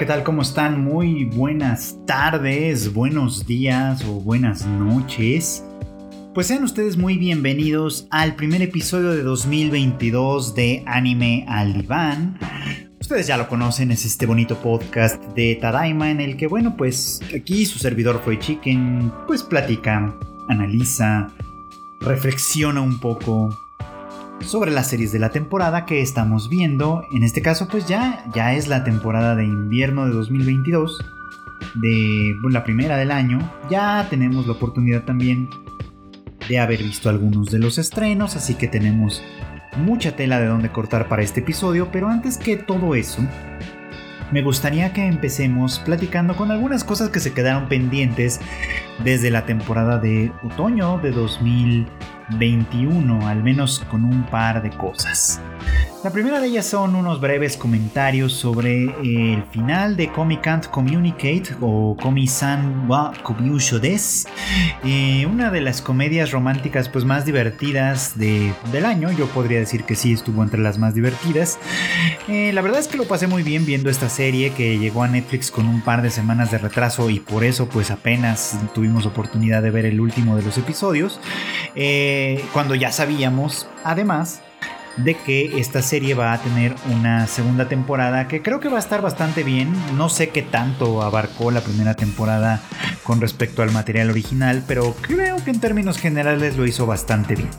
¿qué tal? ¿Cómo están? Muy buenas tardes, buenos días o buenas noches. Pues sean ustedes muy bienvenidos al primer episodio de 2022 de Anime al Diván. Ustedes ya lo conocen, es este bonito podcast de Tadaima en el que, bueno, pues aquí su servidor fue Chicken, pues platica, analiza, reflexiona un poco sobre las series de la temporada que estamos viendo. En este caso, pues ya, ya es la temporada de invierno de 2022, de la primera del año. Ya tenemos la oportunidad también de haber visto algunos de los estrenos, así que tenemos mucha tela de donde cortar para este episodio, pero antes que todo eso, me gustaría que empecemos platicando con algunas cosas que se quedaron pendientes desde la temporada de otoño de 2021, al menos con un par de cosas. La primera de ellas son unos breves comentarios sobre eh, el final de Komi Can't Communicate o Komi-san wa Kobyusho des, eh, una de las comedias románticas pues más divertidas de, del año. Yo podría decir que sí estuvo entre las más divertidas. Eh, la verdad es que lo pasé muy bien viendo esta serie que llegó a Netflix con un par de semanas de retraso y por eso pues apenas tuvimos oportunidad de ver el último de los episodios. cuando ya sabíamos, además, de que esta serie va a tener una segunda temporada que creo que va a estar bastante bien. No sé qué tanto abarcó la primera temporada con respecto al material original, pero creo que en términos generales lo hizo bastante bien.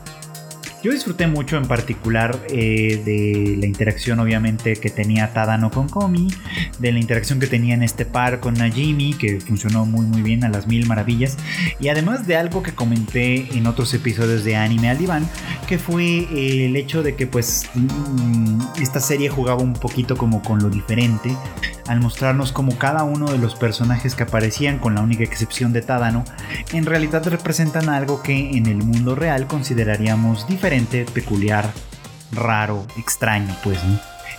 Yo disfruté mucho en particular eh, de la interacción obviamente que tenía Tadano con Komi, de la interacción que tenía en este par con Najimi, que funcionó muy muy bien a las mil maravillas, y además de algo que comenté en otros episodios de Anime al Diván, que fue eh, el hecho de que pues mm, esta serie jugaba un poquito como con lo diferente, al mostrarnos como cada uno de los personajes que aparecían, con la única excepción de Tadano, en realidad representan algo que en el mundo real consideraríamos diferente peculiar, raro, extraño, pues,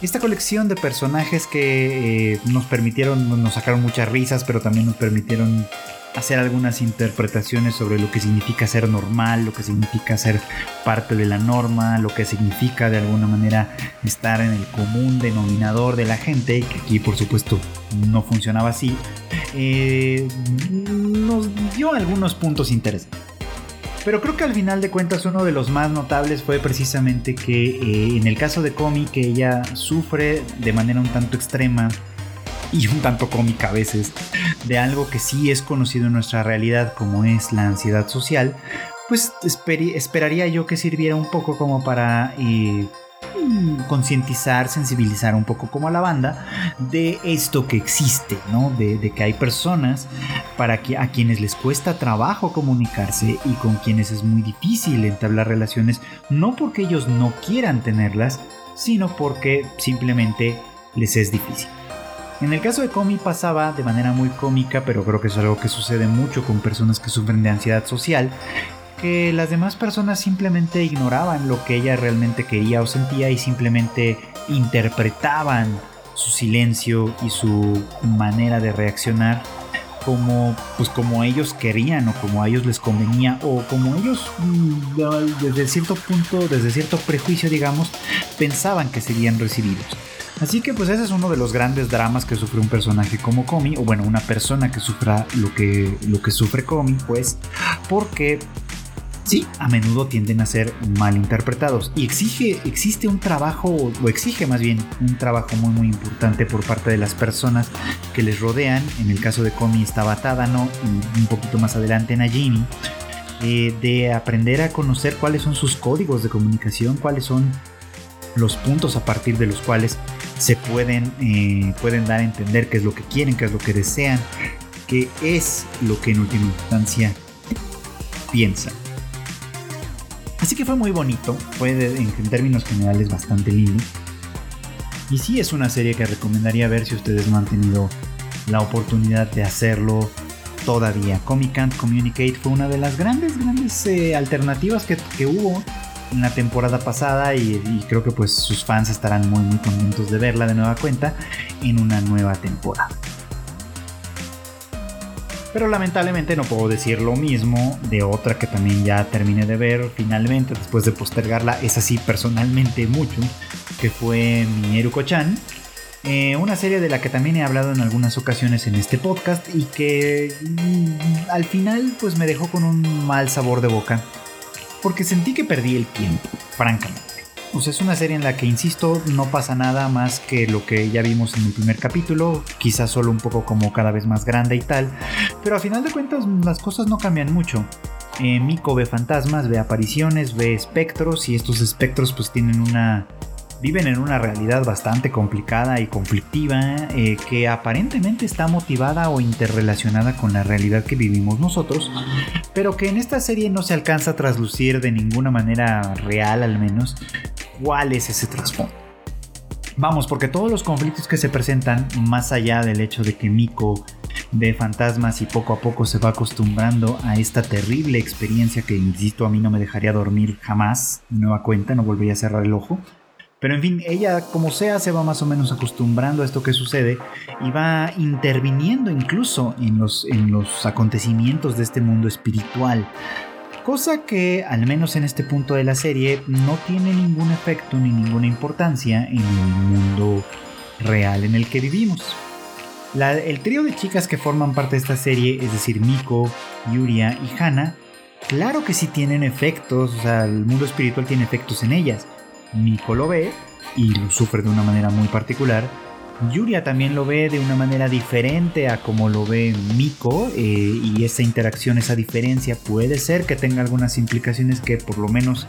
Esta colección de personajes que eh, nos permitieron, nos sacaron muchas risas, pero también nos permitieron hacer algunas interpretaciones sobre lo que significa ser normal, lo que significa ser parte de la norma, lo que significa de alguna manera estar en el común denominador de la gente, que aquí por supuesto no funcionaba así, eh, nos dio algunos puntos interesantes. Pero creo que al final de cuentas uno de los más notables fue precisamente que eh, en el caso de Comi, que ella sufre de manera un tanto extrema y un tanto cómica a veces de algo que sí es conocido en nuestra realidad como es la ansiedad social, pues esperaría yo que sirviera un poco como para eh, concientizar, sensibilizar un poco como a la banda de esto que existe, ¿no? De, que hay personas para que, a quienes les cuesta trabajo comunicarse y con quienes es muy difícil entablar relaciones, no porque ellos no quieran tenerlas, sino porque simplemente les es difícil. En el caso de Comi pasaba de manera muy cómica, pero creo que es algo que sucede mucho con personas que sufren de ansiedad social, que las demás personas simplemente ignoraban lo que ella realmente quería o sentía y simplemente interpretaban su silencio y su manera de reaccionar como pues como ellos querían o como a ellos les convenía o como ellos mm, desde cierto punto, desde cierto prejuicio digamos, pensaban que serían recibidos. Así que pues ese es uno de los grandes dramas que sufre un personaje como Komi, o bueno, una persona que sufra lo que, lo que sufre Komi, pues, porque sí, a menudo tienden a ser mal interpretados. Y exige, existe un trabajo, o exige más bien un trabajo muy muy importante por parte de las personas que les rodean. En el caso de Komi estaba Tadano y un poquito más adelante Najimi. Eh, de aprender a conocer cuáles son sus códigos de comunicación, cuáles son los puntos a partir de los cuales se pueden, eh, pueden dar a entender qué es lo que quieren, qué es lo que desean, qué es lo que en última instancia piensan. Así que fue muy bonito, fue en, términos generales bastante lindo. Y sí es una serie que recomendaría ver si ustedes no han tenido la oportunidad de hacerlo todavía. Comic Can't Communicate fue una de las grandes, grandes eh, alternativas que, hubo en la temporada pasada y, y, creo que pues sus fans estarán muy muy contentos de verla de nueva cuenta en una nueva temporada. Pero lamentablemente no puedo decir lo mismo de otra que también ya terminé de ver finalmente después de postergarla, es así personalmente mucho, que fue mi Eruko-chan. Eh, una serie de la que también he hablado en algunas ocasiones en este podcast y que mm, al final pues me dejó con un mal sabor de boca porque sentí que perdí el tiempo, francamente. Sea, es una serie en la que, insisto, no pasa nada más que lo que ya vimos en el primer capítulo, quizás solo un poco como cada vez más grande y tal, pero a final de cuentas las cosas no cambian mucho. Eh, Miko ve fantasmas, ve apariciones, ve espectros y estos espectros pues tienen una viven en una realidad bastante complicada y conflictiva eh, que aparentemente está motivada o interrelacionada con la realidad que vivimos nosotros, pero que en esta serie no se alcanza a traslucir de ninguna manera real al menos cuál es ese trasfondo. Vamos, porque todos los conflictos que se presentan, más allá del hecho de que Miko ve fantasmas y poco a poco se va acostumbrando a esta terrible experiencia que, insisto, a mí no me dejaría dormir jamás, nueva cuenta, no volvería a cerrar el ojo, pero en fin, ella como sea se va más o menos acostumbrando a esto que sucede y va interviniendo incluso en los, en los acontecimientos de este mundo espiritual. Cosa que, al menos en este punto de la serie, no tiene ningún efecto ni ninguna importancia en el mundo real en el que vivimos. el trío de chicas que forman parte de esta serie, es decir, Miko, Yuria y Hana, claro que sí tienen efectos, o sea, el mundo espiritual tiene efectos en ellas, Miko lo ve y lo sufre de una manera muy particular. Yuria también lo ve de una manera diferente a como lo ve Miko eh, y esa interacción, esa diferencia puede ser que tenga algunas implicaciones que por lo menos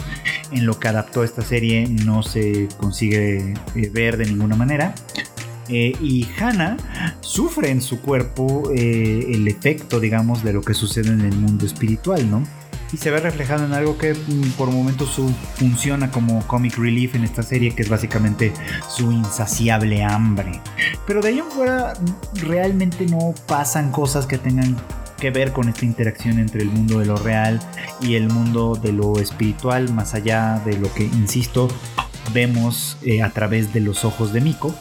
en lo que adaptó esta serie no se consigue eh, ver de ninguna manera. Eh, y Hannah sufre en su cuerpo el efecto, digamos, de lo que sucede en el mundo espiritual, ¿no? Y se ve reflejado en algo que mm, por momentos funciona como comic relief en esta serie, que es básicamente su insaciable hambre. Pero de ahí en fuera realmente no pasan cosas que tengan que ver con esta interacción entre el mundo de lo real y el mundo de lo espiritual, más allá de lo que, insisto, vemos eh, a través de los ojos de Miko.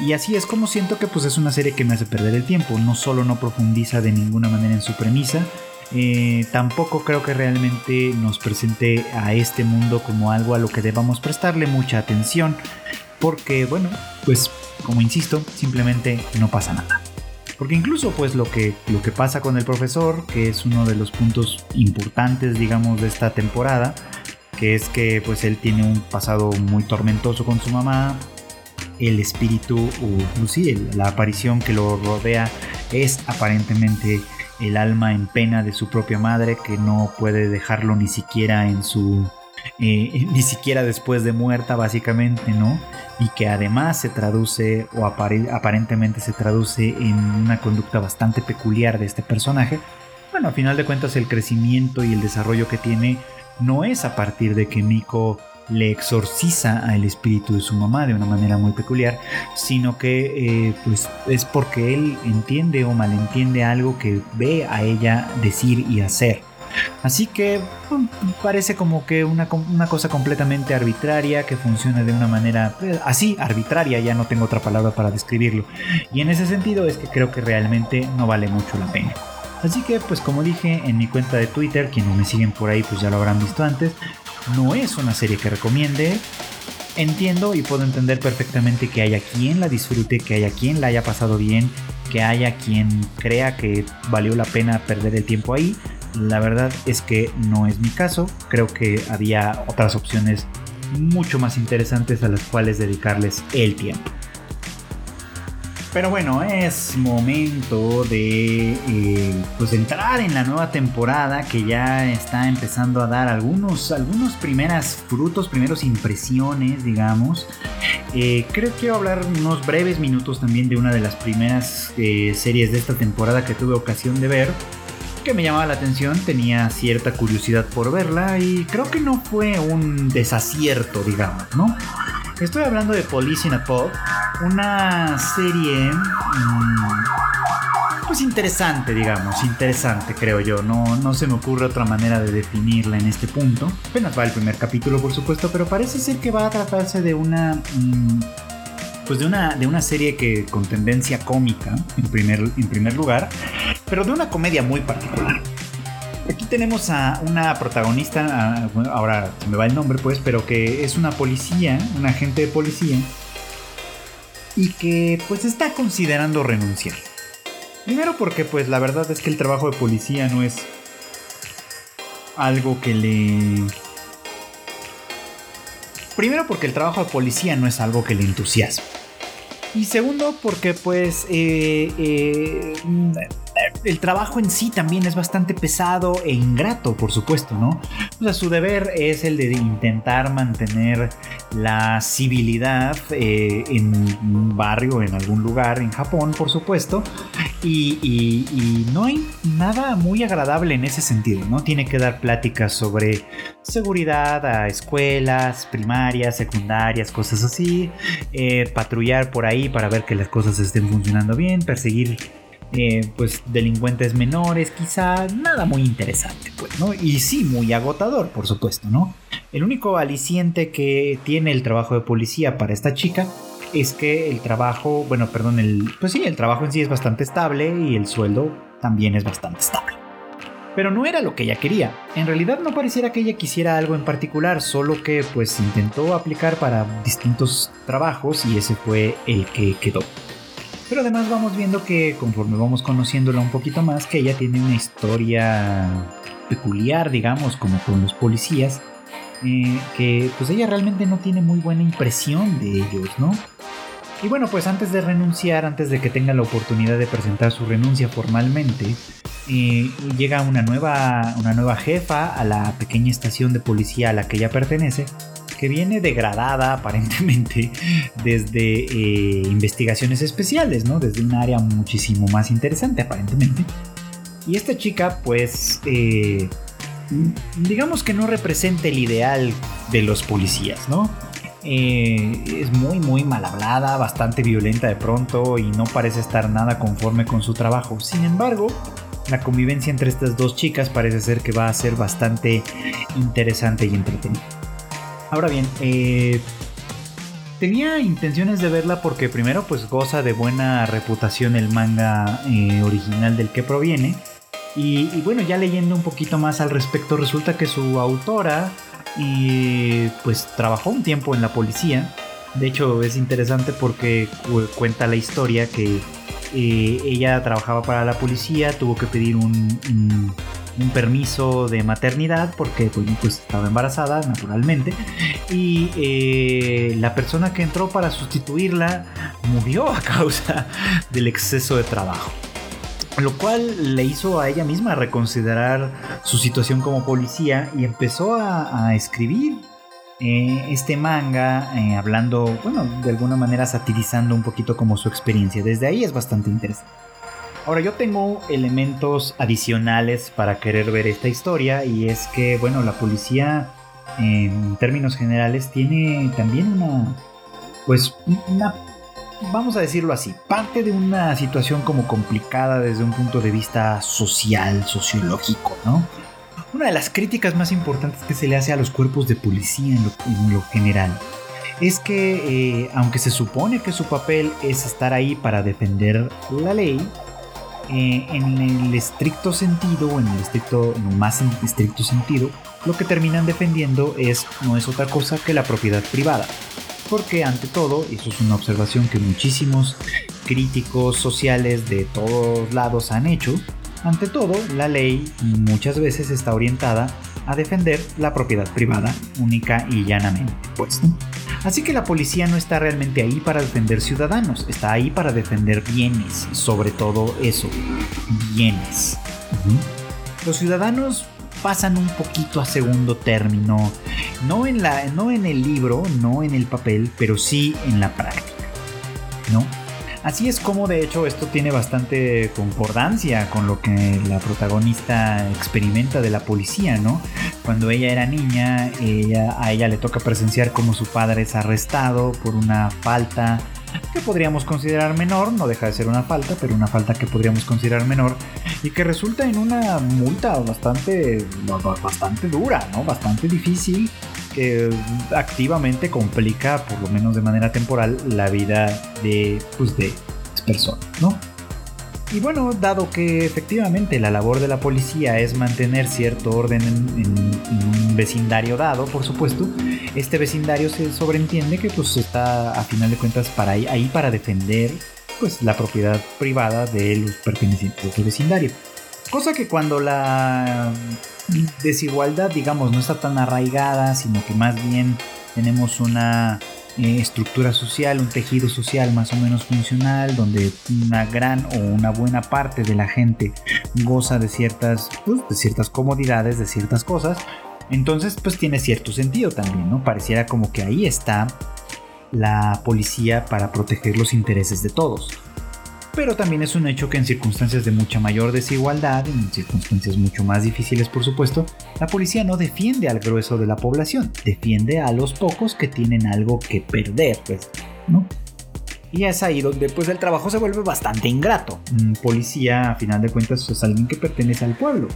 Y así es como siento que pues es una serie que me hace perder el tiempo, no solo no profundiza de ninguna manera en su premisa, eh, tampoco creo que realmente nos presente a este mundo como algo a lo que debamos prestarle mucha atención, porque bueno, pues como insisto, simplemente no pasa nada. Porque incluso pues lo que, lo que pasa con el profesor, que es uno de los puntos importantes digamos de esta temporada, que es que pues él tiene un pasado muy tormentoso con su mamá, el espíritu o sí, la aparición que lo rodea es aparentemente el alma en pena de su propia madre que no puede dejarlo ni siquiera en su eh, ni siquiera después de muerta básicamente no y que además se traduce o aparentemente se traduce en una conducta bastante peculiar de este personaje. Bueno a final de cuentas el crecimiento y el desarrollo que tiene no es a partir de que Miko le exorciza al espíritu de su mamá de una manera muy peculiar, sino que eh, pues es porque él entiende o malentiende algo que ve a ella decir y hacer. Así que mm, parece como que una, una, cosa completamente arbitraria que funciona de una manera pues, así, arbitraria, ya no tengo otra palabra para describirlo. Y en ese sentido es que creo que realmente no vale mucho la pena. Así que pues como dije en mi cuenta de Twitter, quienes me siguen por ahí pues ya lo habrán visto antes, no es una serie que recomiende. Entiendo y puedo entender perfectamente que haya quien la disfrute, que haya quien la haya pasado bien, que haya quien crea que valió la pena perder el tiempo ahí. La verdad es que no es mi caso. Creo que había otras opciones mucho más interesantes a las cuales dedicarles el tiempo. Pero bueno, es momento de eh, pues entrar en la nueva temporada que ya está empezando a dar algunos, algunos primeras frutos, primeros impresiones, digamos. Eh, creo que quiero hablar unos breves minutos también de una de las primeras eh, series de esta temporada que tuve ocasión de ver que me llamaba la atención, tenía cierta curiosidad por verla y creo que no fue un desacierto, digamos, ¿no? Estoy hablando de Police in a Pub, una serie mm, pues interesante, digamos, interesante creo yo. No, no se me ocurre otra manera de definirla en este punto. Apenas va el primer capítulo, por supuesto, pero parece ser que va a tratarse de una... Mm, pues de una, de una serie que con tendencia cómica en primer, en primer lugar, pero de una comedia muy particular. Aquí tenemos a una protagonista, ahora se me va el nombre pues, pero que es una policía, un agente de policía, y que pues está considerando renunciar. Primero porque pues la verdad es que el trabajo de policía no es algo que le... Primero porque el trabajo de policía no es algo que le entusiasma. Y segundo porque pues eh, eh, el trabajo en sí también es bastante pesado e ingrato, por supuesto, ¿no? O sea, su deber es el de intentar mantener la civilidad eh, en un barrio, en algún lugar en Japón, por supuesto. Y, no hay nada muy agradable en ese sentido, ¿no? Tiene que dar pláticas sobre seguridad a escuelas primarias, secundarias, cosas así. Eh, patrullar por ahí para ver que las cosas estén funcionando bien, perseguir eh, pues delincuentes menores, quizá nada muy interesante, pues, ¿no? Y sí, muy agotador, por supuesto, ¿no? El único aliciente que tiene el trabajo de policía para esta chica es que el trabajo, bueno, perdón, el, pues sí, el trabajo en sí es bastante estable y el sueldo también es bastante estable. Pero no era lo que ella quería. En realidad no pareciera que ella quisiera algo en particular, solo que pues intentó aplicar para distintos trabajos y ese fue el que quedó. Pero además vamos viendo que conforme vamos conociéndola un poquito más, que ella tiene una historia peculiar, digamos, como con los policías, eh, que pues ella realmente no tiene muy buena impresión de ellos, ¿no? Y bueno, pues antes de renunciar, antes de que tenga la oportunidad de presentar su renuncia formalmente, eh, llega una nueva, una nueva jefa a la pequeña estación de policía a la que ella pertenece que viene degradada aparentemente desde eh, investigaciones especiales, ¿no? Desde un área muchísimo más interesante aparentemente. Y esta chica pues eh, digamos que no representa el ideal de los policías, ¿no? Eh, es muy muy mal hablada, bastante violenta de pronto y no parece estar nada conforme con su trabajo. Sin embargo, la convivencia entre estas dos chicas parece ser que va a ser bastante interesante y entretenida. Ahora bien, eh, tenía intenciones de verla porque primero pues goza de buena reputación el manga eh, original del que proviene. Y, bueno, ya leyendo un poquito más al respecto, resulta que su autora y pues trabajó un tiempo en la policía. De hecho es interesante porque cuenta la historia que eh, ella trabajaba para la policía, tuvo que pedir un permiso de maternidad porque pues estaba embarazada naturalmente y eh, la persona que entró para sustituirla murió a causa del exceso de trabajo lo cual le hizo a ella misma reconsiderar su situación como policía y empezó a, escribir eh, este manga eh, hablando, bueno, de alguna manera satirizando un poquito como su experiencia. Desde ahí es bastante interesante. Ahora yo tengo elementos adicionales para querer ver esta historia y es que, bueno, la policía en términos generales tiene también una, pues, una, vamos a decirlo así, parte de una situación como complicada desde un punto de vista social, sociológico, ¿no? Una de las críticas más importantes que se le hace a los cuerpos de policía en lo, general es que, eh, aunque se supone que su papel es estar ahí para defender la ley, eh, en el estricto sentido, o en el estricto, más estricto sentido, lo que terminan defendiendo es no es otra cosa que la propiedad privada. Porque ante todo, y eso es una observación que muchísimos críticos sociales de todos lados han hecho, ante todo, la ley muchas veces está orientada a defender la propiedad privada única y llanamente, pues. Así que la policía no está realmente ahí para defender ciudadanos, está ahí para defender bienes, sobre todo eso, bienes. Los ciudadanos pasan un poquito a segundo término, no en, la, no en el libro, no en el papel, pero sí en la práctica, ¿no? Así es como de hecho esto tiene bastante concordancia con lo que la protagonista experimenta de la policía, ¿no? Cuando ella era niña, ella, a ella le toca presenciar cómo su padre es arrestado por una falta que podríamos considerar menor, no deja de ser una falta, pero una falta que podríamos considerar menor y que resulta en una multa bastante, bastante dura, ¿no? Bastante difícil que activamente complica, por lo menos de manera temporal, la vida de, pues, de personas, ¿no? Y bueno, dado que efectivamente la labor de la policía es mantener cierto orden en, un vecindario dado, por supuesto, este vecindario se sobreentiende que pues está a final de cuentas para ahí, para defender pues la propiedad privada de los pertenecientes ese vecindario. Cosa que cuando la desigualdad, digamos, no está tan arraigada, sino que más bien tenemos una eh, estructura social, un tejido social más o menos funcional, donde una gran o una buena parte de la gente goza de ciertas, pues, de ciertas comodidades, de ciertas cosas, entonces pues tiene cierto sentido también, ¿no? Pareciera como que ahí está la policía para proteger los intereses de todos pero también es un hecho que en circunstancias de mucha mayor desigualdad, en circunstancias mucho más difíciles por supuesto, la policía no defiende al grueso de la población, defiende a los pocos que tienen algo que perder, pues, ¿no? Y es ahí donde pues el trabajo se vuelve bastante ingrato. Un policía, a final de cuentas, es alguien que pertenece al pueblo,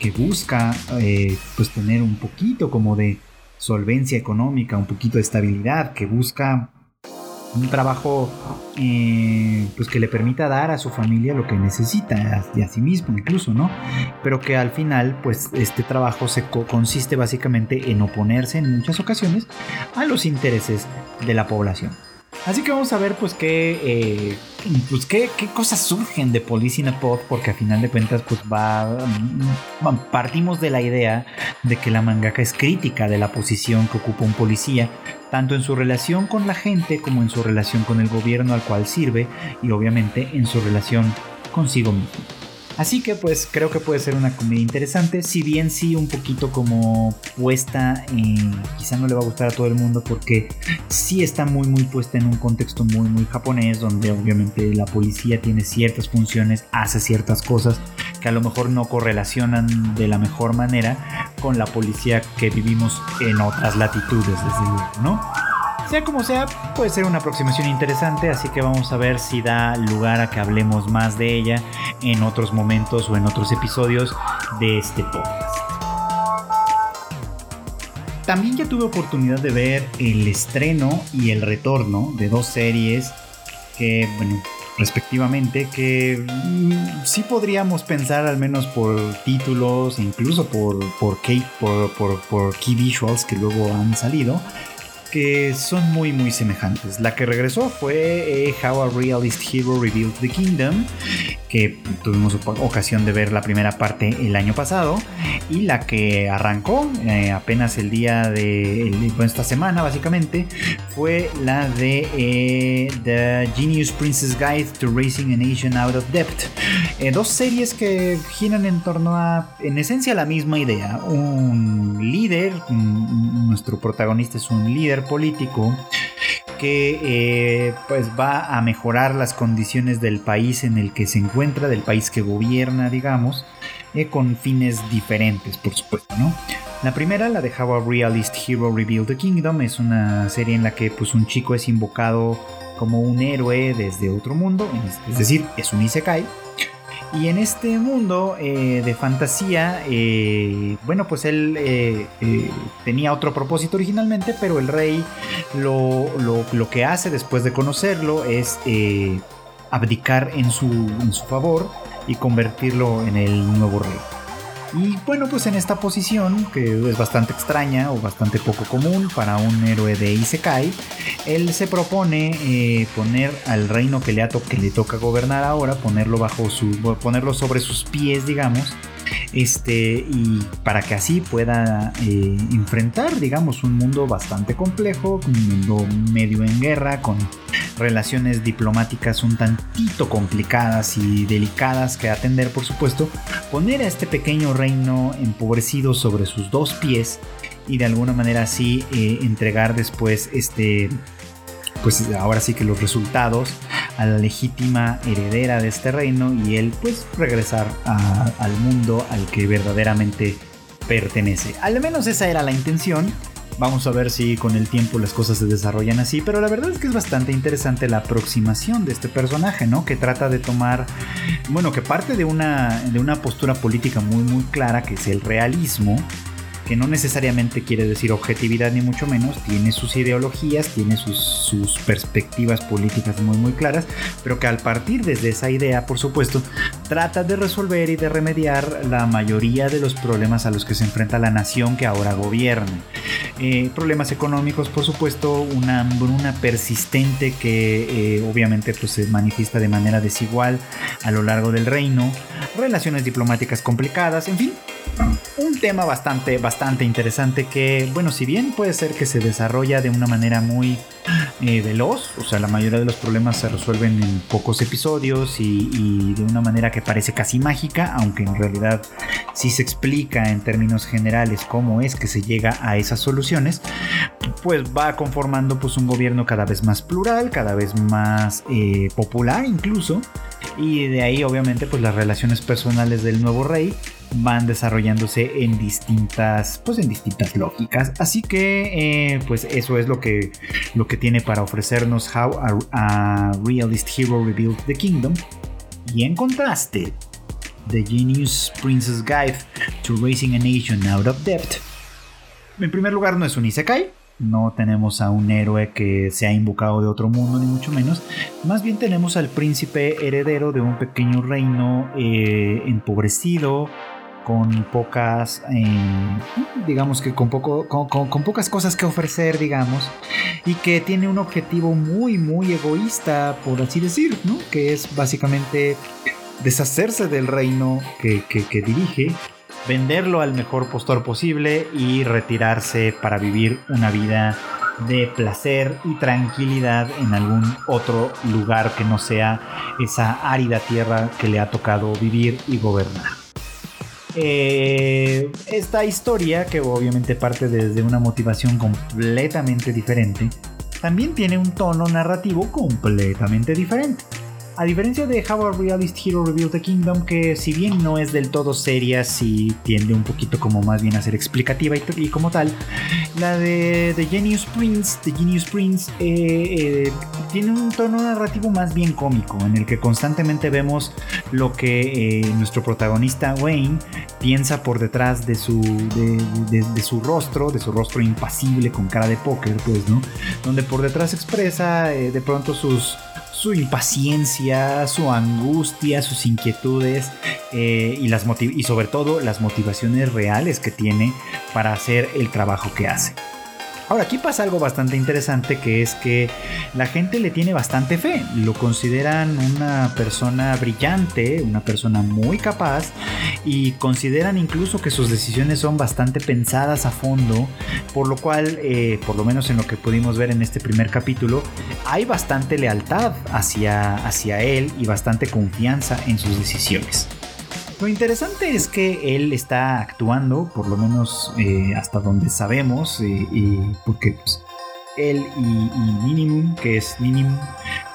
que busca eh, pues tener un poquito como de solvencia económica, un poquito de estabilidad, que busca un trabajo eh, pues que le permita dar a su familia lo que necesita y a sí mismo incluso, ¿no? Pero que al final pues este trabajo se consiste básicamente en oponerse en muchas ocasiones a los intereses de la población. Así que vamos a ver pues qué, eh, pues cosas surgen de Police in a Pod, porque a final de cuentas pues va, mm, partimos de la idea de que la mangaka es crítica de la posición que ocupa un policía, tanto en su relación con la gente como en su relación con el gobierno al cual sirve y obviamente en su relación consigo mismo. Así que pues creo que puede ser una comedia interesante, si bien sí un poquito como puesta, quizá no le va a gustar a todo el mundo porque sí está muy muy puesta en un contexto muy muy japonés donde obviamente la policía tiene ciertas funciones, hace ciertas cosas que a lo mejor no correlacionan de la mejor manera con la policía que vivimos en otras latitudes desde luego, ¿no? Sea como sea, puede ser una aproximación interesante, así que vamos a ver si da lugar a que hablemos más de ella en otros momentos o en otros episodios de este podcast. También ya tuve oportunidad de ver el estreno y el retorno de dos series que, respectivamente, que mm, sí podríamos pensar, al menos por títulos, e incluso por, por, key, por, por key visuals que luego han salido, que son muy muy semejantes. La que regresó fue eh, How a Realist Hero Revealed the Kingdom, que tuvimos ocasión de ver la primera parte el año pasado, y la que arrancó eh, apenas el día de esta semana básicamente fue la de eh, The Genius Princess Guide to Raising a Nation Out of Debt. dos series que giran en torno a, en esencia, la misma idea. Un líder, nuestro protagonista es un líder político que eh, pues va a mejorar las condiciones del país en el que se encuentra, del país que gobierna, digamos, eh, con fines diferentes, por supuesto, ¿no? La primera, la de How a Realist Hero Revealed the Kingdom, es una serie en la que pues un chico es invocado como un héroe desde otro mundo, es decir, es un isekai y en este mundo eh, de fantasía, eh, bueno, pues él eh, tenía otro propósito originalmente, pero el rey lo, lo, que hace después de conocerlo es abdicar en su, en su favor y convertirlo en el nuevo rey. Y bueno, pues en esta posición, que es bastante extraña o bastante poco común para un héroe de Isekai, él se propone eh, poner al reino que le, que le toca gobernar ahora, ponerlo bajo su, ponerlo sobre sus pies, digamos, este, y para que así pueda eh, enfrentar, digamos, un mundo bastante complejo, un mundo medio en guerra, con relaciones diplomáticas un tantito complicadas y delicadas que atender, por supuesto, poner a este pequeño reino empobrecido sobre sus dos pies y de alguna manera así eh, entregar después este pues ahora sí que los resultados a la legítima heredera de este reino y él pues regresar al mundo al que verdaderamente pertenece. Al menos esa era la intención Vamos a ver si con el tiempo las cosas se desarrollan así, pero la verdad es que es bastante interesante la aproximación de este personaje, ¿no? Que trata de tomar, bueno, que parte de una, de una postura política muy, muy clara, que es el realismo, que no necesariamente quiere decir objetividad ni mucho menos, tiene sus ideologías, tiene sus, perspectivas políticas muy muy claras, pero que al partir desde esa idea, por supuesto, trata de resolver y de remediar la mayoría de los problemas a los que se enfrenta la nación que ahora gobierna. Eh, problemas económicos, por supuesto, una hambruna persistente que eh, obviamente pues, se manifiesta de manera desigual a lo largo del reino, relaciones diplomáticas complicadas, en fin, un tema bastante, bastante interesante que, bueno, si bien puede ser que se desarrolla de una manera muy eh, veloz, o sea, la mayoría de los problemas se resuelven en pocos episodios y, de una manera que parece casi mágica, aunque en realidad sí se explica en términos generales cómo es que se llega a esas soluciones, pues va conformando pues un gobierno cada vez más plural, cada vez más eh, popular incluso, y de ahí obviamente pues las relaciones personales del nuevo rey van desarrollándose en distintas pues en distintas lógicas. Así que eh, pues eso es lo que lo que tiene para ofrecernos How a, Realist Hero Rebuilt the Kingdom. Y en contraste The Genius Princess Guide to Raising a Nation Out of Debt. En primer lugar no es un isekai. No tenemos a un héroe que se ha invocado de otro mundo, ni mucho menos. Más bien tenemos al príncipe heredero de un pequeño reino eh, empobrecido, con pocas, eh, digamos que con, poco, con, pocas cosas que ofrecer, digamos, y que tiene un objetivo muy, muy egoísta, por así decir, ¿no? Que es básicamente deshacerse del reino que dirige venderlo al mejor postor posible y retirarse para vivir una vida de placer y tranquilidad en algún otro lugar que no sea esa árida tierra que le ha tocado vivir y gobernar. Eh, esta historia, que obviamente parte desde una motivación completamente diferente, también tiene un tono narrativo completamente diferente. A diferencia de How a Realist Hero Revealed the Kingdom, que si bien no es del todo seria, sí tiende un poquito como más bien a ser explicativa y, como tal, la de The Genius Prince, The Genius Prince eh, eh, tiene un tono narrativo más bien cómico, en el que constantemente vemos lo que eh, nuestro protagonista Wayne piensa por detrás de su, de, su rostro, de su rostro impasible con cara de póker, pues, ¿no? Donde por detrás expresa de pronto sus su impaciencia, su angustia, sus inquietudes eh, y, las y sobre todo las motivaciones reales que tiene para hacer el trabajo que hace. Ahora, aquí pasa algo bastante interesante que es que la gente le tiene bastante fe, lo consideran una persona brillante, una persona muy capaz y consideran incluso que sus decisiones son bastante pensadas a fondo, por lo cual, eh, por lo menos en lo que pudimos ver en este primer capítulo, hay bastante lealtad hacia, hacia él y bastante confianza en sus decisiones. Lo interesante es que él está actuando, por lo menos eh, hasta donde sabemos, eh, y porque pues, él y, Minimum, que es Minimum,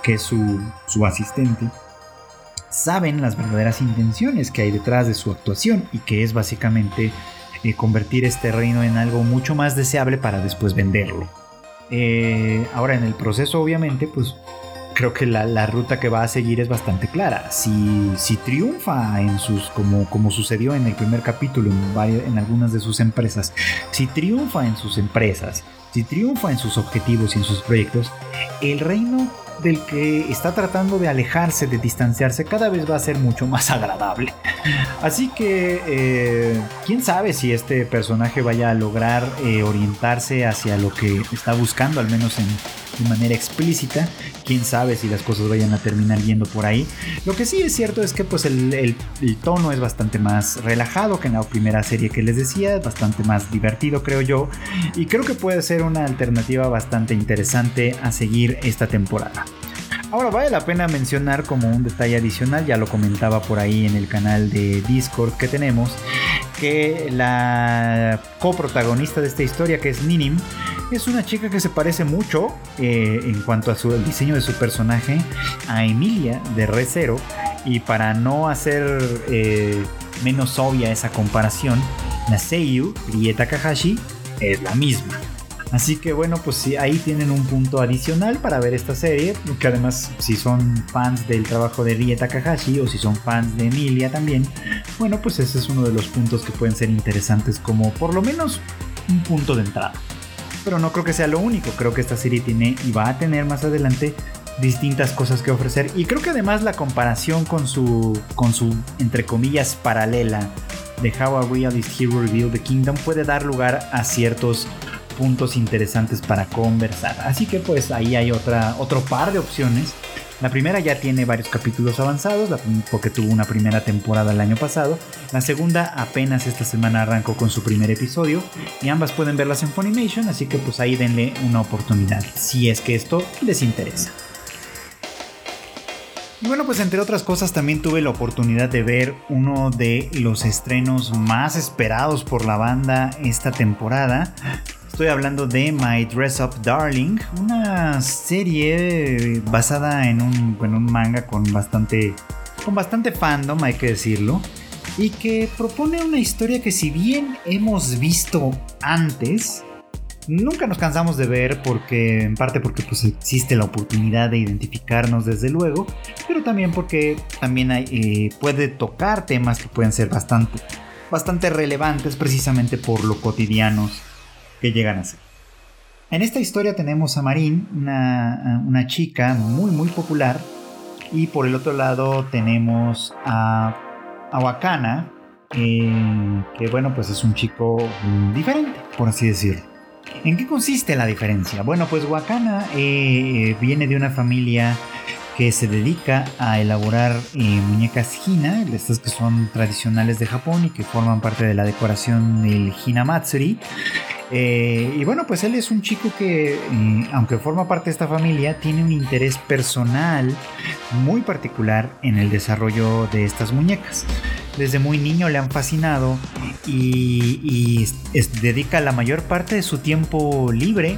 que es su, asistente, saben las verdaderas intenciones que hay detrás de su actuación y que es básicamente eh, convertir este reino en algo mucho más deseable para después venderlo. ahora en el proceso obviamente pues creo que la, ruta que va a seguir es bastante clara. Si, triunfa en sus, como, sucedió en el primer capítulo en, en algunas de sus empresas, si triunfa en sus empresas, si triunfa en sus objetivos y en sus proyectos, el reino del que está tratando de alejarse, de distanciarse, cada vez va a ser mucho más agradable. Así que, eh, quién sabe si este personaje vaya a lograr eh, orientarse hacia lo que está buscando, al menos en, de manera explícita. Quién sabe si las cosas vayan a terminar yendo por ahí. Lo que sí es cierto es que pues el, tono es bastante más relajado que en la primera serie que les decía, bastante más divertido creo yo. Y creo que puede ser una alternativa bastante interesante a seguir esta temporada. Ahora vale la pena mencionar como un detalle adicional, ya lo comentaba por ahí en el canal de Discord que tenemos, que la coprotagonista de esta historia, que es Ninim, es una chica que se parece mucho eh, en cuanto a su, el diseño de su personaje a Emilia de Recero. Y para no hacer eh, menos obvia esa comparación, la Seiyu, Rie Takahashi, es la misma. Así que bueno, pues sí, ahí tienen un punto adicional para ver esta serie, que además si son fans del trabajo de Rie Takahashi o si son fans de Emilia también, bueno, pues ese es uno de los puntos que pueden ser interesantes como por lo menos un punto de entrada. Pero no creo que sea lo único, creo que esta serie tiene y va a tener más adelante distintas cosas que ofrecer y creo que además la comparación con su con su entre comillas paralela de How a Realist Hero Revealed the Kingdom puede dar lugar a ciertos puntos interesantes para conversar. Así que pues ahí hay otra, otro par de opciones. La primera ya tiene varios capítulos avanzados, porque tuvo una primera temporada el año pasado. La segunda apenas esta semana arrancó con su primer episodio y ambas pueden verlas en Funimation, así que pues ahí denle una oportunidad, si es que esto les interesa. Y bueno, pues entre otras cosas también tuve la oportunidad de ver uno de los estrenos más esperados por la banda esta temporada. Estoy hablando de My Dress Up Darling, una serie basada en un, en un manga con bastante, con bastante fandom, hay que decirlo, y que propone una historia que si bien hemos visto antes, nunca nos cansamos de ver porque en parte porque pues existe la oportunidad de identificarnos desde luego, pero también porque también eh, puede tocar temas que pueden ser bastante, bastante relevantes precisamente por lo cotidianos que llegan a ser. En esta historia tenemos a Marín, una, chica muy muy popular, y por el otro lado tenemos a, a Wakana, eh, que bueno, pues es un chico diferente, por así decirlo. ¿En qué consiste la diferencia? Bueno, pues Wakana eh, viene de una familia que se dedica a elaborar eh, muñecas Hina, estas que son tradicionales de Japón y que forman parte de la decoración del Hina Matsuri. Eh, y bueno, pues él es un chico que, eh, aunque forma parte de esta familia, tiene un interés personal muy particular en el desarrollo de estas muñecas. Desde muy niño le han fascinado y, dedica la mayor parte de su tiempo libre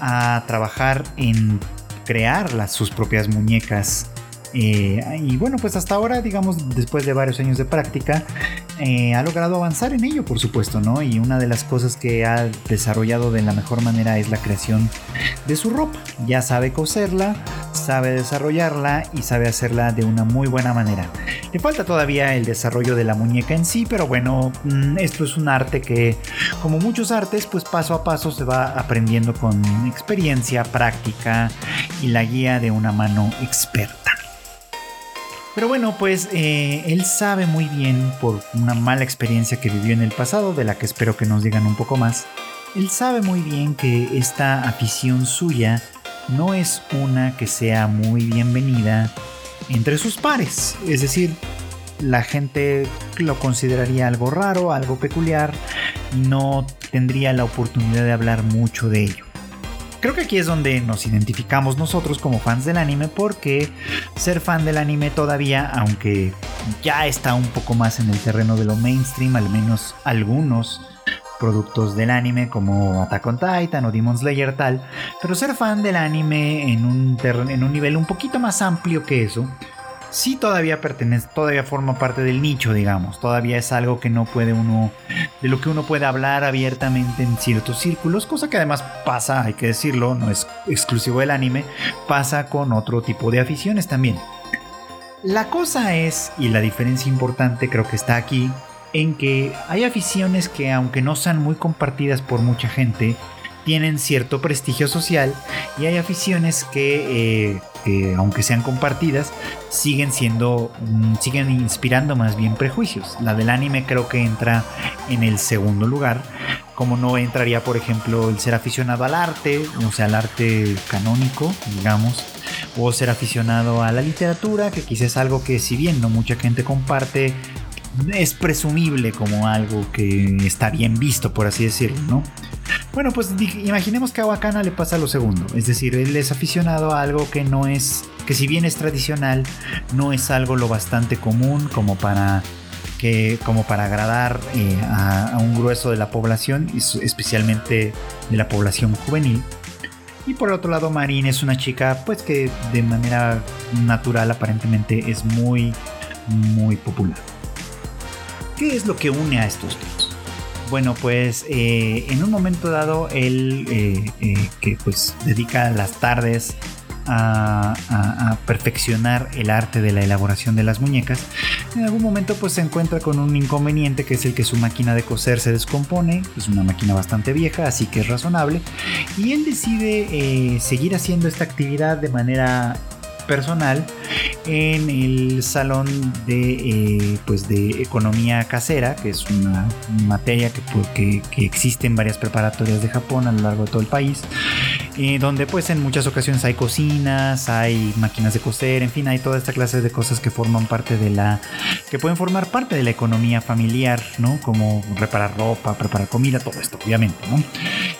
a trabajar en crear las, sus propias muñecas eh, y bueno, pues hasta ahora, digamos, después de varios años de práctica, eh, ha logrado avanzar en ello, por supuesto, ¿no? Y una de las cosas que ha desarrollado de la mejor manera es la creación de su ropa. Ya sabe coserla, sabe desarrollarla y sabe hacerla de una muy buena manera. Le falta todavía el desarrollo de la muñeca en sí, pero bueno, mm, esto es un arte que, como muchos artes, pues paso a paso se va aprendiendo con experiencia, práctica y la guía de una mano experta. Pero bueno, pues eh, él sabe muy bien por una mala experiencia que vivió en el pasado, de la que espero que nos digan un poco más. Él sabe muy bien que esta afición suya no es una que sea muy bienvenida entre sus pares. Es decir, la gente lo consideraría algo raro, algo peculiar, y no tendría la oportunidad de hablar mucho de ello. Creo que aquí es donde nos identificamos nosotros como fans del anime porque ser fan del anime todavía, aunque ya está un poco más en el terreno de lo mainstream, al menos algunos productos del anime como Attack on Titan o Demon Slayer tal, pero ser fan del anime en un, en un nivel un poquito más amplio que eso, sí todavía pertenece, todavía forma parte del nicho, digamos. Todavía es algo que no puede uno, de lo que uno puede hablar abiertamente en ciertos círculos, cosa que además pasa, hay que decirlo, no es exclusivo del anime, pasa con otro tipo de aficiones también. La cosa es, y la diferencia importante creo que está aquí, en que hay aficiones que aunque no sean muy compartidas por mucha gente, tienen cierto prestigio social y hay aficiones que, eh, aunque sean compartidas, siguen siendo, mm, siguen inspirando más bien prejuicios. La del anime creo que entra en el segundo lugar, como no entraría, por ejemplo, el ser aficionado al arte, o sea, al arte canónico, digamos, o ser aficionado a la literatura, que quizás es algo que si bien no mucha gente comparte, es presumible como algo que está bien visto, por así decirlo, ¿no? Bueno, pues imaginemos que a Wakana le pasa lo segundo, es decir, él es aficionado a algo que no es, que si bien es tradicional, no es algo lo bastante común como para que, como para agradar eh, a, un grueso de la población, especialmente de la población juvenil. Y por otro lado, Marín es una chica, pues que de manera natural aparentemente es muy, muy popular. ¿Qué es lo que une a estos dos? Bueno, pues eh, en un momento dado, él eh, eh, que pues dedica las tardes a, perfeccionar el arte de la elaboración de las muñecas, en algún momento pues se encuentra con un inconveniente que es el que su máquina de coser se descompone, es una máquina bastante vieja, así que es razonable, y él decide seguir haciendo esta actividad de manera personal en el salón de, eh, pues de economía casera, que es una materia pues, que, que, existe en varias preparatorias de Japón a lo largo de todo el país, eh, donde pues en muchas ocasiones hay cocinas, hay máquinas de coser, en fin, hay toda esta clase de cosas que forman parte de la, que pueden formar parte de la economía familiar, ¿no? Como reparar ropa, preparar comida, todo esto, obviamente, ¿no?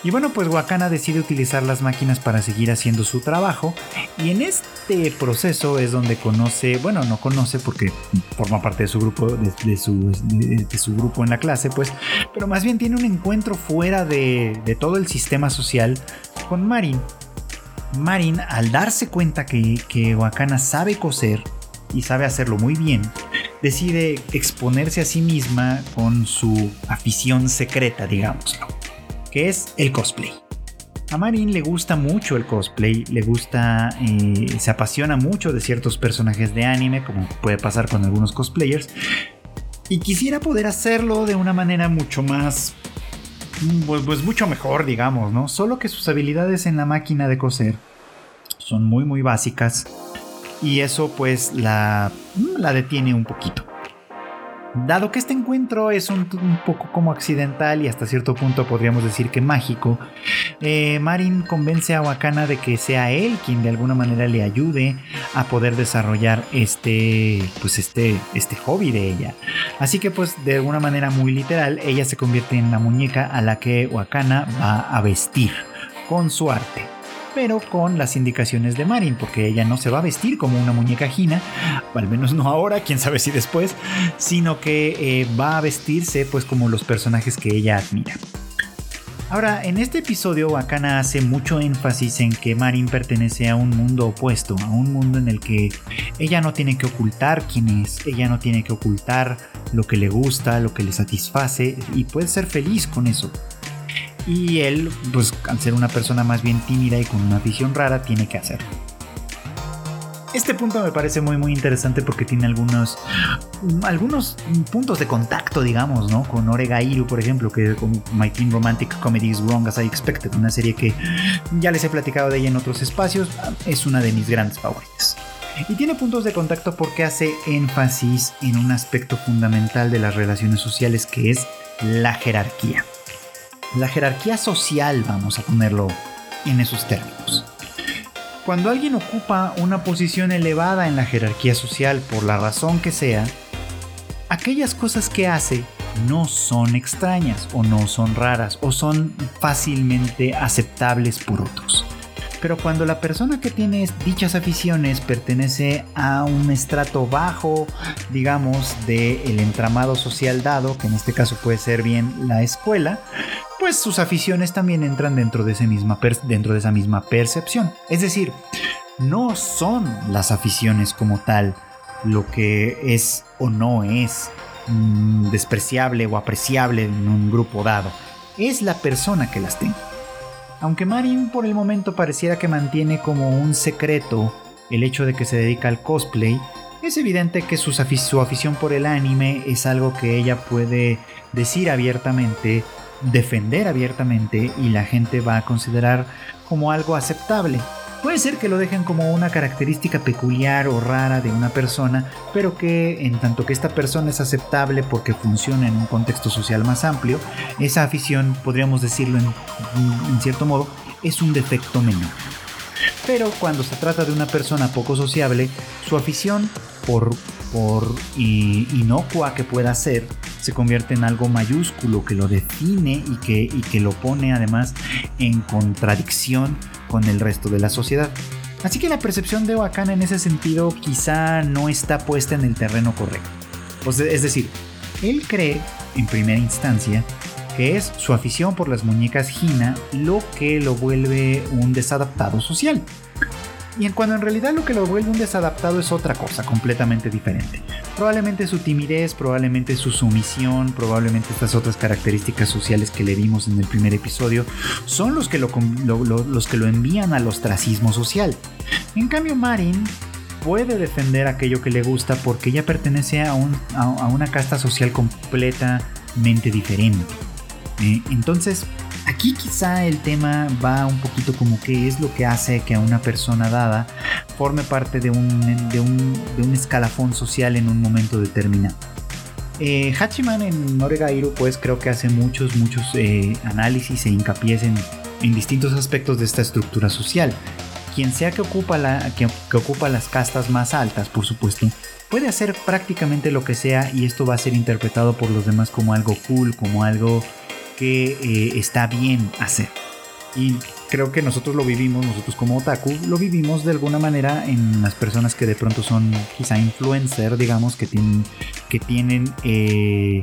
Y bueno, pues Wakana decide utilizar las máquinas para seguir haciendo su trabajo y en este proceso es donde conoce, bueno, no conoce porque forma parte de su grupo, de, su, de, su, grupo en la clase, pues, pero más bien tiene un encuentro fuera de, de todo el sistema social con Marin. Marin, al darse cuenta que, que Wakana sabe coser y sabe hacerlo muy bien, decide exponerse a sí misma con su afición secreta, digamos, que es el cosplay. A Marin le gusta mucho el cosplay, le gusta, eh, se apasiona mucho de ciertos personajes de anime, como puede pasar con algunos cosplayers, y quisiera poder hacerlo de una manera mucho más, pues, pues mucho mejor, digamos, ¿no? Solo que sus habilidades en la máquina de coser son muy, muy básicas, y eso pues la, la detiene un poquito. Dado que este encuentro es un, poco como accidental y hasta cierto punto podríamos decir que mágico, eh, Marin convence a Wakana de que sea él quien de alguna manera le ayude a poder desarrollar este, pues este, este hobby de ella. Así que pues de alguna manera muy literal, ella se convierte en la muñeca a la que Wakana va a vestir con su arte pero con las indicaciones de Marin, porque ella no se va a vestir como una muñeca Gina, al menos no ahora, quién sabe si después, sino que eh, va a vestirse pues como los personajes que ella admira. Ahora, en este episodio Wakana hace mucho énfasis en que Marin pertenece a un mundo opuesto, a un mundo en el que ella no tiene que ocultar quién es, ella no tiene que ocultar lo que le gusta, lo que le satisface y puede ser feliz con eso. Y él, pues al ser una persona más bien tímida y con una visión rara, tiene que hacerlo. Este punto me parece muy muy interesante porque tiene algunos algunos puntos de contacto, digamos, ¿no? Con Oregairu, por ejemplo, que con My Teen Romantic Comedy is Wrong as I Expected, una serie que ya les he platicado de ella en otros espacios, es una de mis grandes favoritas. Y tiene puntos de contacto porque hace énfasis en un aspecto fundamental de las relaciones sociales que es la jerarquía la jerarquía social, vamos a ponerlo en esos términos. Cuando alguien ocupa una posición elevada en la jerarquía social por la razón que sea, aquellas cosas que hace no son extrañas o no son raras o son fácilmente aceptables por otros. Pero cuando la persona que tiene dichas aficiones pertenece a un estrato bajo, digamos, del entramado social dado, que en este caso puede ser bien la escuela, pues sus aficiones también entran dentro de, misma dentro de esa misma percepción. Es decir, no son las aficiones como tal lo que es o no es mm, despreciable o apreciable en un grupo dado. Es la persona que las tiene. Aunque Marin por el momento pareciera que mantiene como un secreto el hecho de que se dedica al cosplay, es evidente que su, su afición por el anime es algo que ella puede decir abiertamente defender abiertamente y la gente va a considerar como algo aceptable. Puede ser que lo dejen como una característica peculiar o rara de una persona, pero que en tanto que esta persona es aceptable porque funciona en un contexto social más amplio, esa afición, podríamos decirlo en, cierto modo, es un defecto menor. Pero cuando se trata de una persona poco sociable, su afición, por, por inocua que pueda ser, se convierte en algo mayúsculo que lo define y que, y que lo pone además en contradicción con el resto de la sociedad. Así que la percepción de Wakana en ese sentido quizá no está puesta en el terreno correcto. es decir, él cree, en primera instancia, que es su afición por las muñecas Hina lo que lo vuelve un desadaptado social. Y en cuando en realidad lo que lo vuelve un desadaptado es otra cosa completamente diferente. Probablemente su timidez, probablemente su sumisión, probablemente estas otras características sociales que le vimos en el primer episodio son los que lo, los que lo envían al ostracismo social. En cambio, Marin puede defender aquello que le gusta porque ella pertenece a, una casta social completamente diferente. Entonces, aquí quizá el tema va un poquito como que es lo que hace que a una persona dada forme parte de un, de un, escalafón social en un momento determinado. Eh, Hachiman en Noregairu pues creo que hace muchos, muchos eh, análisis e hincapié en, en distintos aspectos de esta estructura social quien sea que ocupa, la, que, ocupa las castas más altas, por supuesto, puede hacer prácticamente lo que sea y esto va a ser interpretado por los demás como algo cool, como algo que eh, está bien hacer. Y creo que nosotros lo vivimos, nosotros como otaku, lo vivimos de alguna manera en las personas que de pronto son quizá influencer, digamos, que tienen, que tienen eh,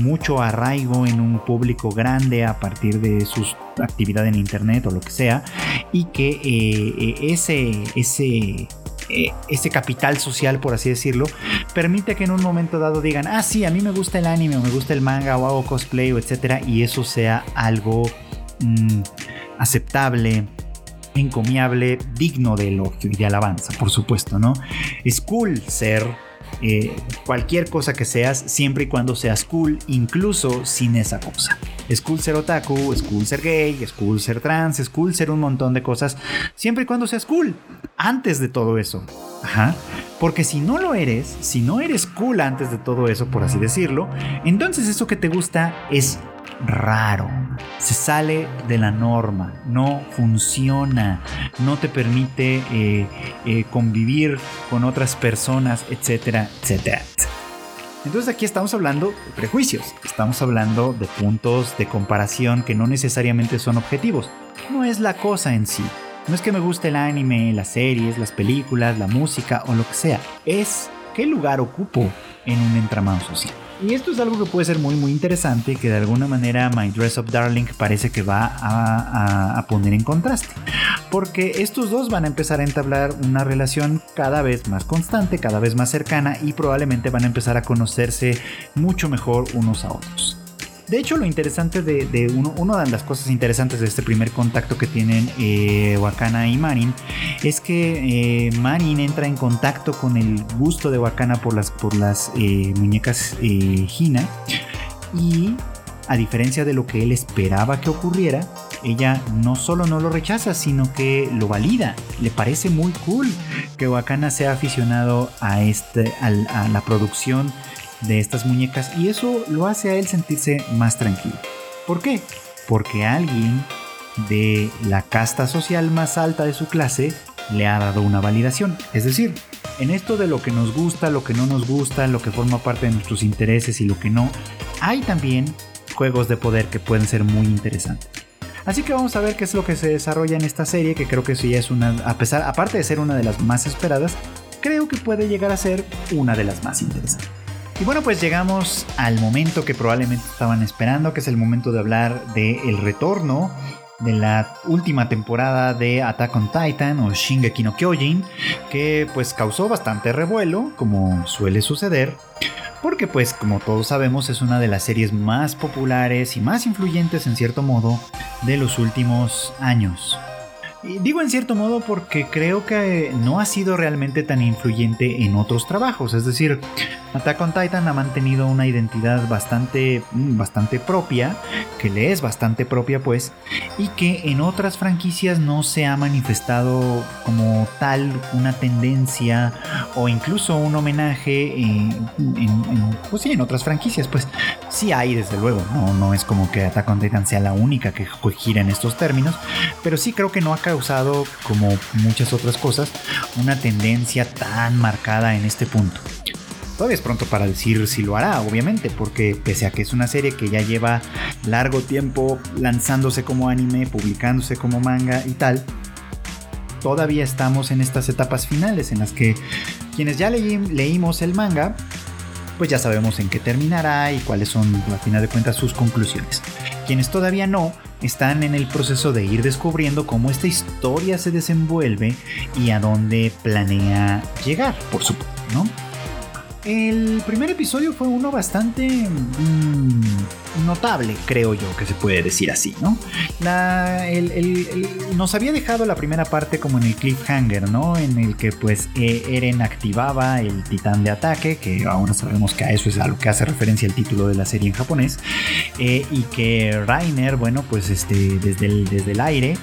mucho arraigo en un público grande a partir de su actividad en internet o lo que sea y que eh, ese, ese, eh, ese capital social, por así decirlo, permite que en un momento dado digan, ah, sí, a mí me gusta el anime o me gusta el manga o hago cosplay o etcétera, y eso sea algo mm, aceptable, encomiable, digno de elogio y de alabanza, por supuesto, ¿no? Es cool ser eh, cualquier cosa que seas, siempre y cuando seas cool, incluso sin esa cosa. Es cool ser otaku, es cool ser gay, es cool ser trans, es cool ser un montón de cosas, siempre y cuando seas cool. Antes de todo eso. Ajá. Porque si no lo eres, si no eres cool antes de todo eso, por así decirlo, entonces eso que te gusta es raro, se sale de la norma, no funciona, no te permite eh, eh, convivir con otras personas, etcétera, etcétera. Entonces aquí estamos hablando de prejuicios, estamos hablando de puntos de comparación que no necesariamente son objetivos. No es la cosa en sí. No es que me guste el anime, las series, las películas, la música o lo que sea. Es qué lugar ocupo en un entramado social. Y esto es algo que puede ser muy muy interesante que de alguna manera My Dress Up Darling parece que va a, poner en contraste. Porque estos dos van a empezar a entablar una relación cada vez más constante, cada vez más cercana y probablemente van a empezar a conocerse mucho mejor unos a otros. De hecho, lo interesante de, uno, una de las cosas interesantes de este primer contacto que tienen eh, y Marin es que eh, Marin entra en contacto con el gusto de Wakana por las, por las eh, muñecas eh, Hina y a diferencia de lo que él esperaba que ocurriera, ella no solo no lo rechaza, sino que lo valida. Le parece muy cool que Wakana sea aficionado a, este, a la producción de estas muñecas y eso lo hace a él sentirse más tranquilo. ¿Por qué? Porque alguien de la casta social más alta de su clase le ha dado una validación. Es decir, en esto de lo que nos gusta, lo que no nos gusta, lo que forma parte de nuestros intereses y lo que no, hay también juegos de poder que pueden ser muy interesantes. Así que vamos a ver qué es lo que se desarrolla en esta serie, que creo que sí es una, a pesar, aparte de ser una de las más esperadas, creo que puede llegar a ser una de las más interesantes. Y bueno, pues llegamos al momento que probablemente estaban esperando, que es el momento de hablar del retorno de la última temporada de Attack on Titan o Shingeki no Kyojin, que pues causó bastante revuelo, como suele suceder, porque pues como todos sabemos es una de las series más populares y más influyentes en cierto modo de los últimos años digo en cierto modo porque creo que no ha sido realmente tan influyente en otros trabajos. Es decir, Attack on Titan ha mantenido una identidad bastante, mm, bastante propia, que le es bastante propia pues, y que en otras franquicias no se ha manifestado como tal una tendencia o incluso un homenaje en, pues sí, en otras franquicias. Pues sí hay desde luego, no, no es como que Attack on Titan sea la única que gira en estos términos, pero sí creo que no ha usado, como muchas otras cosas, una tendencia tan marcada en este punto. Todavía es pronto para decir si lo hará, obviamente, porque pese a que es una serie que ya lleva largo tiempo lanzándose como anime, publicándose como manga y tal, todavía estamos en estas etapas finales en las que quienes ya leímos el manga, pues ya sabemos en qué terminará y cuáles son, a final de cuentas, sus conclusiones. Quienes todavía no están en el proceso de ir descubriendo cómo esta historia se desenvuelve y a dónde planea llegar, por supuesto, ¿no? El primer episodio fue uno bastante mm, notable, creo yo, que se puede decir así, ¿no? nos había dejado la primera parte como en el cliffhanger, ¿no? En el que pues e, Eren activaba el titán de ataque, que ahora sabemos que a eso es a lo que hace referencia el título de la serie en japonés, eh, y que Rainer, bueno, pues este, desde, el, desde el aire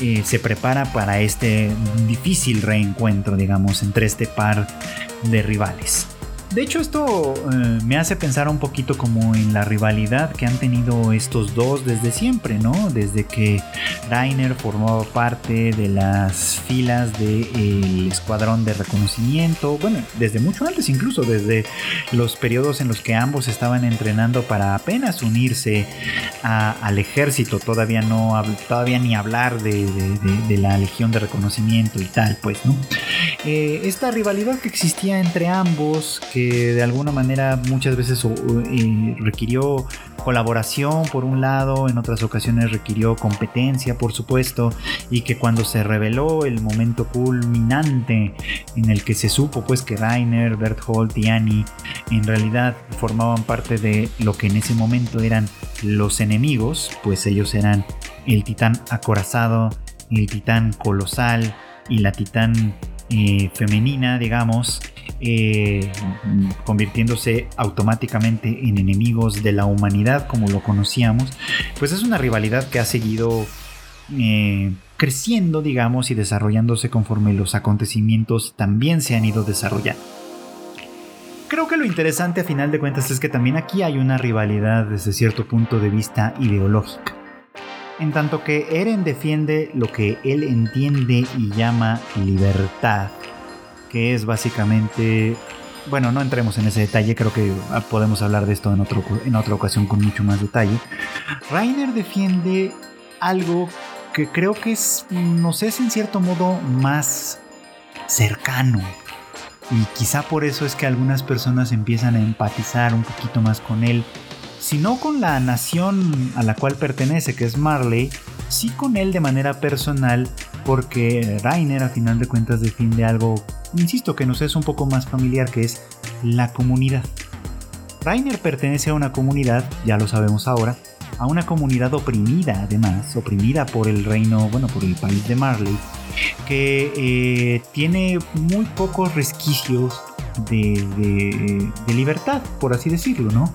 eh, se prepara para este difícil reencuentro, digamos, entre este par de rivales. De hecho, esto eh, me hace pensar un poquito como en la rivalidad que han tenido estos dos desde siempre, ¿no? Desde que Rainer formaba parte de las filas del escuadrón de reconocimiento, bueno, desde mucho antes incluso, desde los periodos en los que ambos estaban entrenando para apenas unirse al ejército, todavía no, todavía ni hablar de, la legión de reconocimiento y tal, pues, ¿no? Eh, esta rivalidad que existía entre ambos, que de alguna manera muchas veces requirió colaboración por un lado, en otras ocasiones requirió competencia por supuesto, y que cuando se reveló el momento culminante en el que se supo pues que Rainer, Berthold y Annie en realidad formaban parte de lo que en ese momento eran los enemigos, pues ellos eran el titán acorazado, el titán colosal y la titán femenina, digamos, eh, convirtiéndose automáticamente en enemigos de la humanidad como lo conocíamos, pues es una rivalidad que ha seguido eh, creciendo, digamos, y desarrollándose conforme los acontecimientos también se han ido desarrollando. Creo que lo interesante a final de cuentas es que también aquí hay una rivalidad desde cierto punto de vista ideológica. En tanto que Eren defiende lo que él entiende y llama libertad que es básicamente, bueno, no entremos en ese detalle, creo que podemos hablar de esto en, otro, en otra ocasión con mucho más detalle. Rainer defiende algo que creo que es, nos es en cierto modo más cercano. Y quizá por eso es que algunas personas empiezan a empatizar un poquito más con él. Si no con la nación a la cual pertenece, que es Marley, sí con él de manera personal, porque Rainer a final de cuentas defiende algo insisto que nos es un poco más familiar, que es la comunidad. Rainer pertenece a una comunidad, ya lo sabemos ahora, a una comunidad oprimida además, oprimida por el reino, bueno, por el país de Marley, que eh, tiene muy pocos resquicios de, libertad, por así decirlo, ¿no?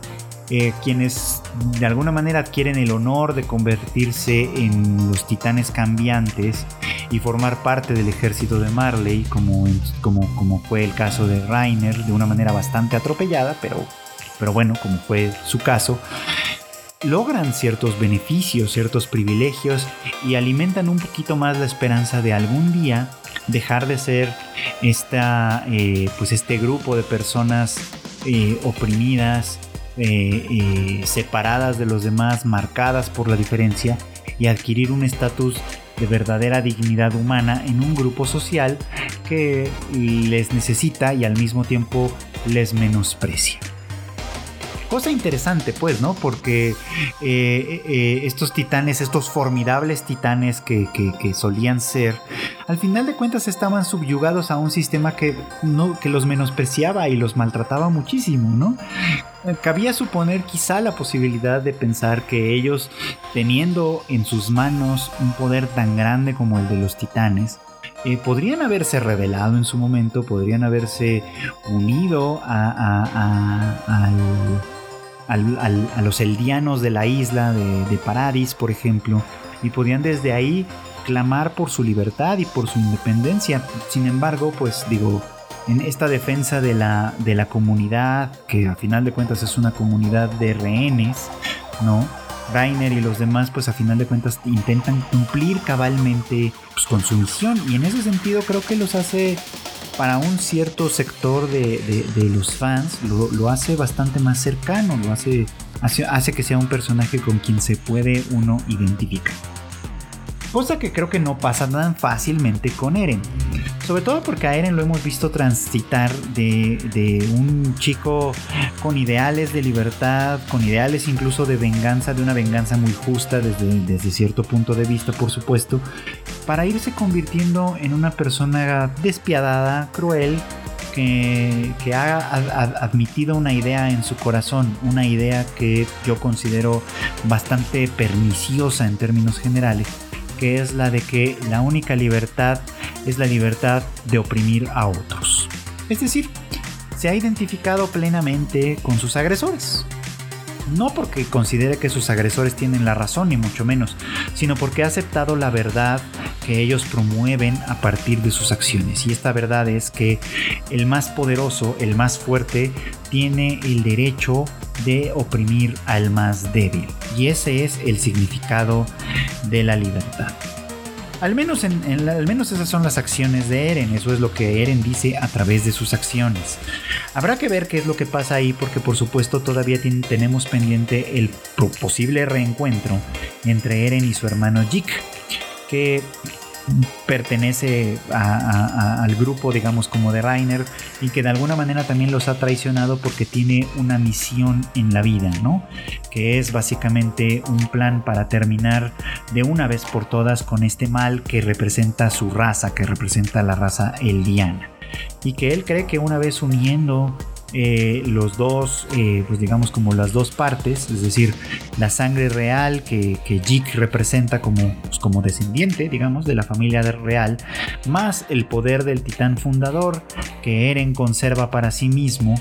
Eh, quienes de alguna manera adquieren el honor de convertirse en los titanes cambiantes y formar parte del ejército de Marley, como, como, como fue el caso de Rainer, de una manera bastante atropellada, pero, pero bueno, como fue su caso, logran ciertos beneficios, ciertos privilegios y alimentan un poquito más la esperanza de algún día dejar de ser esta, eh, pues este grupo de personas eh, oprimidas, eh, separadas de los demás, marcadas por la diferencia y adquirir un estatus de verdadera dignidad humana en un grupo social que les necesita y al mismo tiempo les menosprecia. Cosa interesante, pues, ¿no? Porque eh, eh, estos titanes, estos formidables titanes que, solían ser, al final de cuentas estaban subyugados a un sistema que, no, que los menospreciaba y los maltrataba muchísimo, ¿no? Cabía suponer quizá la posibilidad de pensar que ellos, teniendo en sus manos un poder tan grande como el de los titanes, eh, podrían haberse revelado en su momento, podrían haberse unido a, los eldianos de la isla de, Paradis, por ejemplo, y podían desde ahí clamar por su libertad y por su independencia. Sin embargo, pues digo, en esta defensa de la, de la comunidad, que a final de cuentas es una comunidad de rehenes, ¿no? Rainer y los demás, pues a final de cuentas intentan cumplir cabalmente pues, con su misión. Y en ese sentido creo que los hace, para un cierto sector de, los fans, lo, hace bastante más cercano, lo hace, hace, hace que sea un personaje con quien se puede uno identificar. Cosa que creo que no pasa tan fácilmente con Eren. Sobre todo porque a Eren lo hemos visto transitar de, un chico con ideales de libertad, con ideales incluso de venganza, de una venganza muy justa desde, cierto punto de vista, por supuesto, para irse convirtiendo en una persona despiadada, cruel, que, que, ha admitido una idea en su corazón, una idea que yo considero bastante perniciosa en términos generales, que es la de que la única libertad es la libertad de oprimir a otros. Es decir, se ha identificado plenamente con sus agresores. No porque considere que sus agresores tienen la razón, ni mucho menos, sino porque ha aceptado la verdad que ellos promueven a partir de sus acciones. Y esta verdad es que el más poderoso, el más fuerte, tiene el derecho de oprimir al más débil. Y ese es el significado de la libertad. Al menos, en, al menos esas son las acciones de Eren, eso es lo que Eren dice a través de sus acciones. Habrá que ver qué es lo que pasa ahí porque por supuesto todavía tenemos pendiente el posible reencuentro entre Eren y su hermano Jik, que pertenece al grupo, digamos, como de Rainer, y que de alguna manera también los ha traicionado porque tiene una misión en la vida, ¿no? Que es básicamente un plan para terminar de una vez por todas con este mal que representa su raza, que representa la raza eldiana. Y que él cree que una vez uniendo eh, los dos, eh, pues digamos como las dos partes, es decir, la sangre real que, que Jig representa como, pues como descendiente, digamos, de la familia real, más el poder del titán fundador que Eren conserva para sí mismo,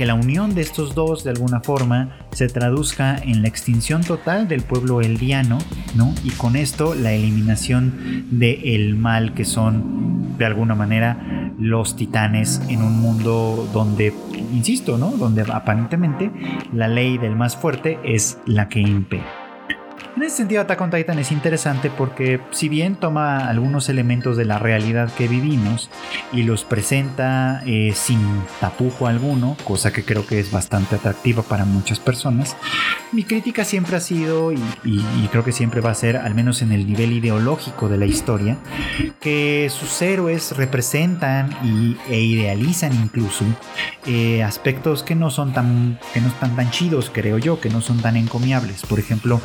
que la unión de estos dos de alguna forma se traduzca en la extinción total del pueblo eldiano, ¿no? Y con esto la eliminación del el mal que son de alguna manera los titanes en un mundo donde, insisto, ¿no? Donde aparentemente la ley del más fuerte es la que impera. En ese sentido, Attack on Titan es interesante porque si bien toma algunos elementos de la realidad que vivimos y los presenta eh, sin tapujo alguno, cosa que creo que es bastante atractiva para muchas personas, mi crítica siempre ha sido, y, creo que siempre va a ser, al menos en el nivel ideológico de la historia, que sus héroes representan y, e idealizan incluso eh, aspectos que no son tan que no están tan chidos, creo yo, que no son tan encomiables. Por ejemplo,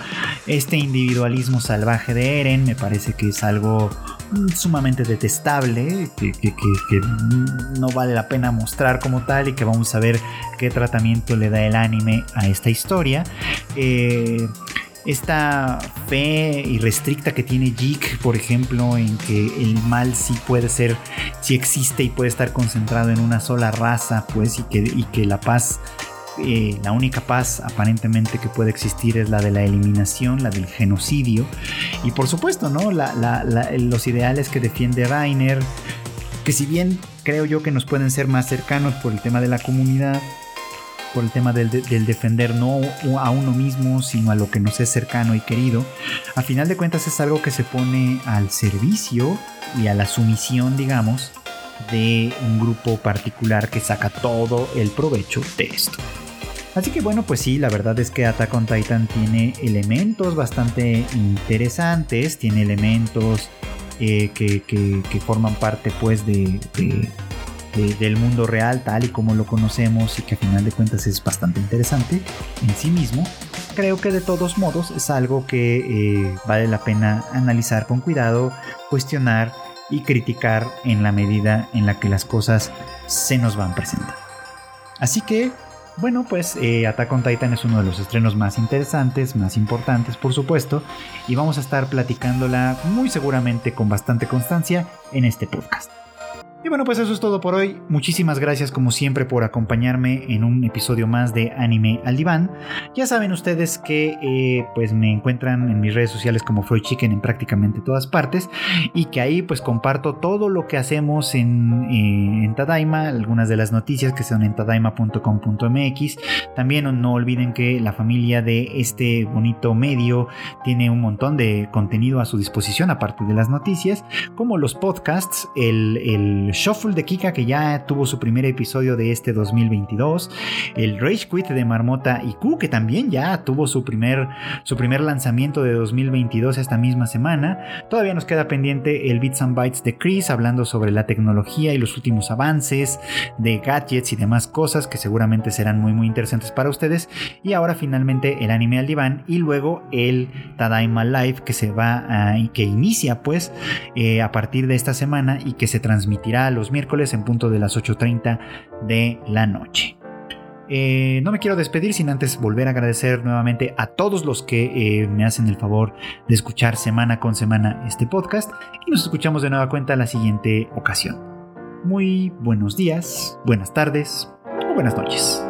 este individualismo salvaje de Eren me parece que es algo mm, sumamente detestable, que, no vale la pena mostrar como tal y que vamos a ver qué tratamiento le da el anime a esta historia. Eh, esta fe irrestricta que tiene Jig, por ejemplo, en que el mal sí puede ser, sí existe y puede estar concentrado en una sola raza, pues, y que, y que la paz la única paz aparentemente que puede existir es la de la eliminación, la del genocidio. Y por supuesto, ¿no? los ideales que defiende Rainer, que si bien creo yo que nos pueden ser más cercanos por el tema de la comunidad, por el tema del, defender no a uno mismo, sino a lo que nos es cercano y querido, a final de cuentas es algo que se pone al servicio y a la sumisión, digamos, de un grupo particular que saca todo el provecho de esto. Así que bueno, pues sí, la verdad es que Attack on Titan tiene elementos bastante interesantes, tiene elementos eh, que, forman parte pues de, del mundo real tal y como lo conocemos y que a final de cuentas es bastante interesante en sí mismo. Creo que de todos modos es algo que eh, vale la pena analizar con cuidado, cuestionar y criticar en la medida en la que las cosas se nos van presentando. Así que bueno, pues eh, Attack on Titan es uno de los estrenos más interesantes, más importantes, por supuesto, y vamos a estar platicándola muy seguramente con bastante constancia en este podcast. Y bueno, pues eso es todo por hoy. Muchísimas gracias como siempre por acompañarme en un episodio más de Anime al Diván. Ya saben ustedes que eh, pues me encuentran en mis redes sociales como Freud Chicken en prácticamente todas partes y que ahí pues comparto todo lo que hacemos en, eh, en Tadaima, algunas de las noticias que son en tadaima.com.mx. También no olviden que la familia de este bonito medio tiene un montón de contenido a su disposición aparte de las noticias, como los podcasts, el, el Shuffle de Kika que ya tuvo su primer episodio de este 2022, el Rage Quit de Marmota y Q que también ya tuvo su primer, su primer lanzamiento de 2022 esta misma semana. Todavía nos queda pendiente el Bits and Bytes de Chris hablando sobre la tecnología y los últimos avances de gadgets y demás cosas que seguramente serán muy muy interesantes para ustedes. Y ahora finalmente el anime al diván y luego el Tadaima Live que se va a, que inicia pues eh, a partir de esta semana y que se transmitirá los miércoles en punto de las 8.30 de la noche. Eh, no me quiero despedir sin antes volver a agradecer nuevamente a todos los que eh, me hacen el favor de escuchar semana con semana este podcast y nos escuchamos de nueva cuenta la siguiente ocasión. Muy buenos días, buenas tardes o buenas noches.